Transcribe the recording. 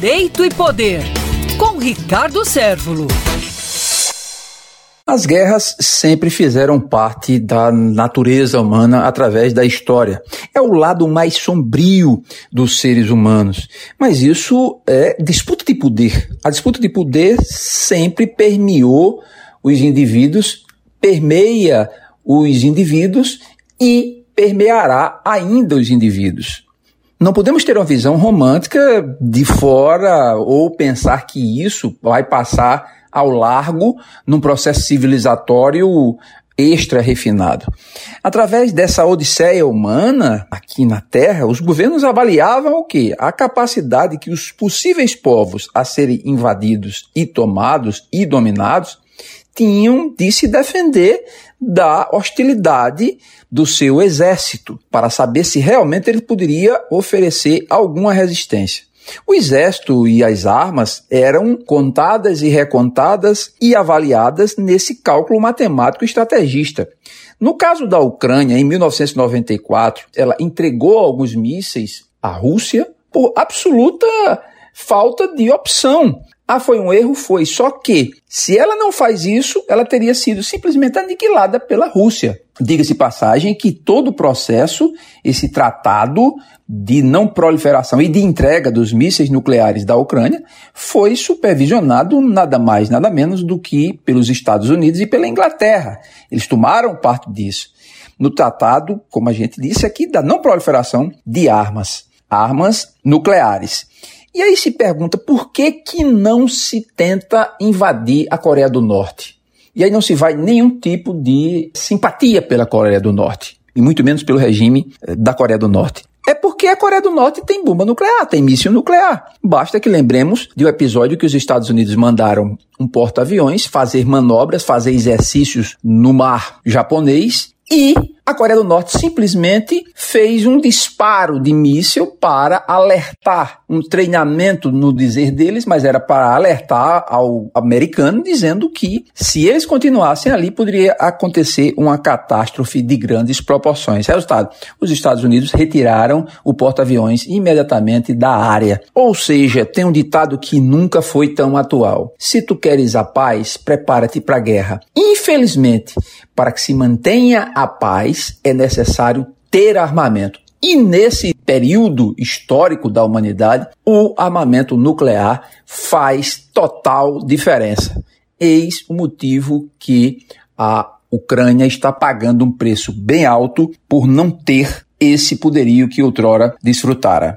Direito e Poder, com Ricardo Sérvulo. As guerras sempre fizeram parte da natureza humana através da história. É o lado mais sombrio dos seres humanos. Mas isso é disputa de poder. A disputa de poder sempre permeou os indivíduos, permeia os indivíduos e permeará ainda os indivíduos. Não podemos ter uma visão romântica de fora ou pensar que isso vai passar ao largo num processo civilizatório extra refinado. Através dessa odisseia humana aqui na Terra, os governos avaliavam o quê? A capacidade que os possíveis povos a serem invadidos e tomados e dominados tinham de se defender da hostilidade do seu exército, para saber se realmente ele poderia oferecer alguma resistência. O exército e as armas eram contadas e recontadas e avaliadas nesse cálculo matemático estrategista. No caso da Ucrânia, em 1994, ela entregou alguns mísseis à Rússia por absoluta falta de opção. Ah, foi um erro? Foi. Só que, se ela não faz isso, ela teria sido simplesmente aniquilada pela Rússia. Diga-se passagem que todo o processo, esse tratado de não proliferação e de entrega dos mísseis nucleares da Ucrânia, foi supervisionado nada mais, nada menos do que pelos Estados Unidos e pela Inglaterra. Eles tomaram parte disso. No tratado, como a gente disse aqui, da não proliferação de armas, armas nucleares. E aí se pergunta por que, que não se tenta invadir a Coreia do Norte? E aí não se vai nenhum tipo de simpatia pela Coreia do Norte, e muito menos pelo regime eh, da Coreia do Norte. É porque a Coreia do Norte tem bomba nuclear, tem míssil nuclear. Basta que lembremos de um episódio que os Estados Unidos mandaram um porta-aviões fazer manobras, fazer exercícios no mar japonês e a Coreia do Norte simplesmente fez um disparo de míssil para alertar, um treinamento no dizer deles, mas era para alertar ao americano, dizendo que se eles continuassem ali, poderia acontecer uma catástrofe de grandes proporções. Resultado: os Estados Unidos retiraram o porta-aviões imediatamente da área. Ou seja, tem um ditado que nunca foi tão atual: se tu queres a paz, prepara-te para a guerra. Infelizmente, para que se mantenha a paz, é necessário ter armamento. E nesse período histórico da humanidade, o armamento nuclear faz total diferença. Eis o motivo que a Ucrânia está pagando um preço bem alto por não ter esse poderio que outrora desfrutara.